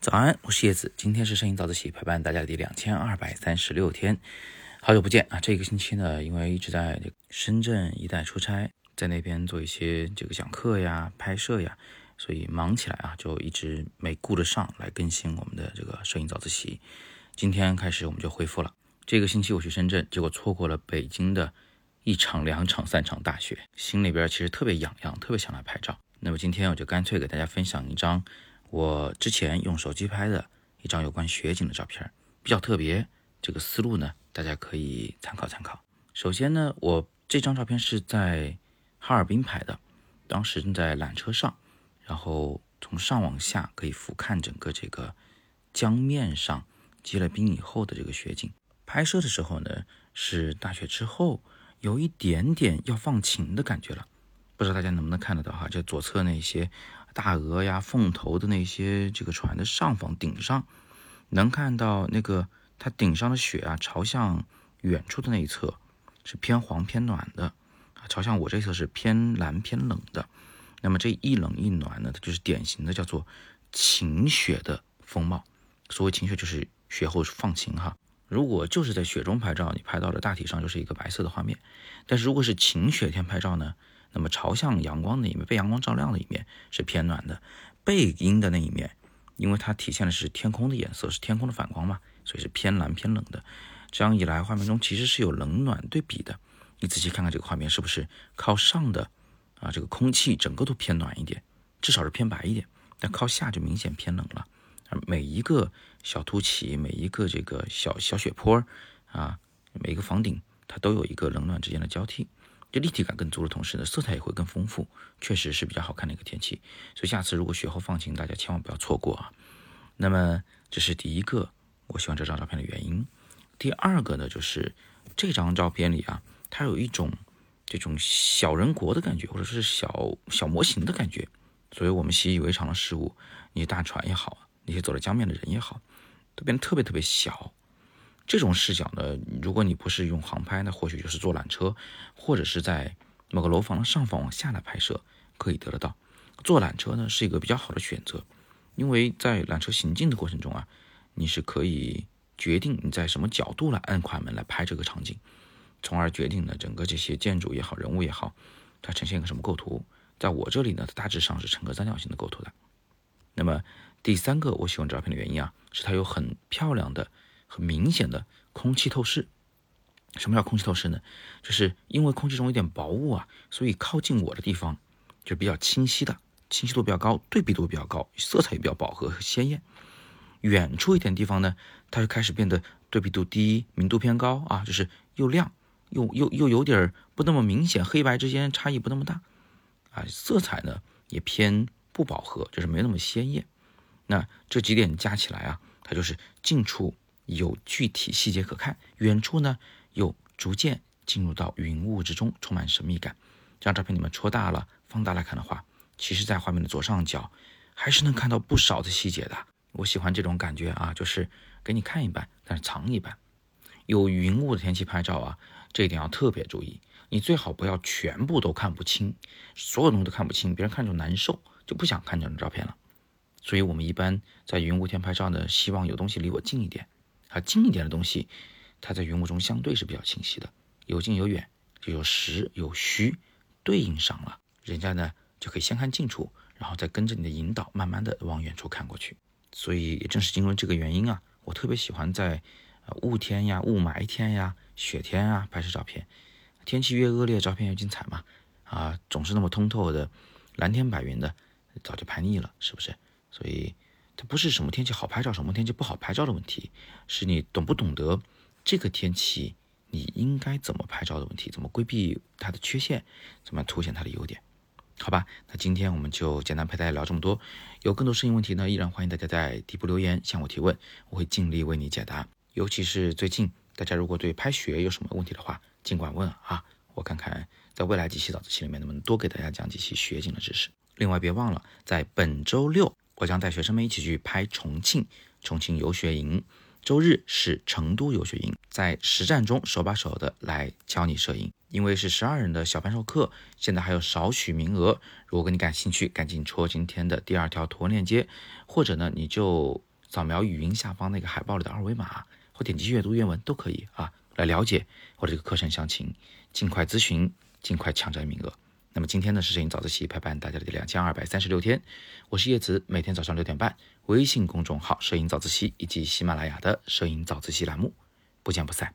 早安，我是叶子，今天是摄影早自习陪伴大家的第两千二百三十六天，好久不见啊！这个星期呢，因为一直在深圳一带出差，在那边做一些这个讲课呀、拍摄呀，所以忙起来啊，就一直没顾得上来更新我们的这个摄影早自习。今天开始我们就恢复了。这个星期我去深圳，结果错过了北京的一场、两场、三场大雪，心里边其实特别痒痒，特别想来拍照。那么今天我就干脆给大家分享一张。我之前用手机拍的一张有关雪景的照片，比较特别。这个思路呢，大家可以参考参考。首先呢，我这张照片是在哈尔滨拍的，当时正在缆车上，然后从上往下可以俯瞰整个这个江面上结了冰以后的这个雪景。拍摄的时候呢，是大雪之后，有一点点要放晴的感觉了。不知道大家能不能看得到哈？就左侧那些。大鹅呀，凤头的那些这个船的上方顶上，能看到那个它顶上的雪啊，朝向远处的那一侧是偏黄偏暖的啊，朝向我这侧是偏蓝偏冷的。那么这一冷一暖呢，它就是典型的叫做晴雪的风貌。所谓晴雪，就是雪后放晴哈。如果就是在雪中拍照，你拍到的大体上就是一个白色的画面。但是如果是晴雪天拍照呢？那么朝向阳光的一面，被阳光照亮的一面是偏暖的；背阴的那一面，因为它体现的是天空的颜色，是天空的反光嘛，所以是偏蓝偏冷的。这样一来，画面中其实是有冷暖对比的。你仔细看看这个画面，是不是靠上的啊？这个空气整个都偏暖一点，至少是偏白一点；但靠下就明显偏冷了。每一个小凸起，每一个这个小小雪坡啊，每一个房顶，它都有一个冷暖之间的交替。就立体感更足的同时呢，色彩也会更丰富，确实是比较好看的一个天气。所以下次如果雪后放晴，大家千万不要错过啊。那么这是第一个我喜欢这张照片的原因。第二个呢，就是这张照片里啊，它有一种这种小人国的感觉，或者是小小模型的感觉。所以我们习以为常的事物，你大船也好，那些走在江面的人也好，都变得特别特别小。这种视角呢，如果你不是用航拍，那或许就是坐缆车，或者是在某个楼房的上方往下来拍摄，可以得得到。坐缆车呢是一个比较好的选择，因为在缆车行进的过程中啊，你是可以决定你在什么角度来按快门来拍这个场景，从而决定了整个这些建筑也好，人物也好，它呈现一个什么构图。在我这里呢，它大致上是呈个三角形的构图的。那么第三个我喜欢照片的原因啊，是它有很漂亮的。很明显的空气透视，什么叫空气透视呢？就是因为空气中有点薄雾啊，所以靠近我的地方就比较清晰的，清晰度比较高，对比度比较高，色彩也比较饱和和鲜艳。远处一点地方呢，它就开始变得对比度低，明度偏高啊，就是又亮又又又有点不那么明显，黑白之间差异不那么大啊，色彩呢也偏不饱和，就是没那么鲜艳。那这几点加起来啊，它就是近处。有具体细节可看，远处呢又逐渐进入到云雾之中，充满神秘感。这张照片你们戳大了、放大来看的话，其实，在画面的左上角还是能看到不少的细节的。我喜欢这种感觉啊，就是给你看一半，但是藏一半。有云雾的天气拍照啊，这一点要特别注意，你最好不要全部都看不清，所有东西都看不清，别人看着难受，就不想看这张照片了。所以我们一般在云雾天拍照呢，希望有东西离我近一点。它近一点的东西，它在云雾中相对是比较清晰的。有近有远，就有实有虚，对应上了，人家呢就可以先看近处，然后再跟着你的引导，慢慢的往远处看过去。所以也正是因为这个原因啊，我特别喜欢在雾天呀、雾霾天呀、雪天啊拍摄照片。天气越恶劣，照片越精彩嘛。啊，总是那么通透的蓝天白云的，早就拍腻了，是不是？所以。它不是什么天气好拍照，什么天气不好拍照的问题，是你懂不懂得这个天气你应该怎么拍照的问题，怎么规避它的缺陷，怎么凸显它的优点？好吧，那今天我们就简单陪大家聊这么多。有更多摄影问题呢，依然欢迎大家在底部留言向我提问，我会尽力为你解答。尤其是最近，大家如果对拍雪有什么问题的话，尽管问啊，我看看在未来几期早自习里面能不能多给大家讲几期雪景的知识。另外别忘了在本周六。我将带学生们一起去拍重庆，重庆游学营。周日是成都游学营，在实战中手把手的来教你摄影。因为是十二人的小班授课，现在还有少许名额。如果你感兴趣，赶紧戳今天的第二条图文链接，或者呢，你就扫描语音下方那个海报里的二维码，或点击阅读原文都可以啊，来了解我这个课程详情，尽快咨询，尽快抢占名额。那么今天呢是摄影早自习陪伴大家的第两千二百三十六天，我是叶子，每天早上六点半，微信公众号“摄影早自习”以及喜马拉雅的“摄影早自习”栏目，不见不散。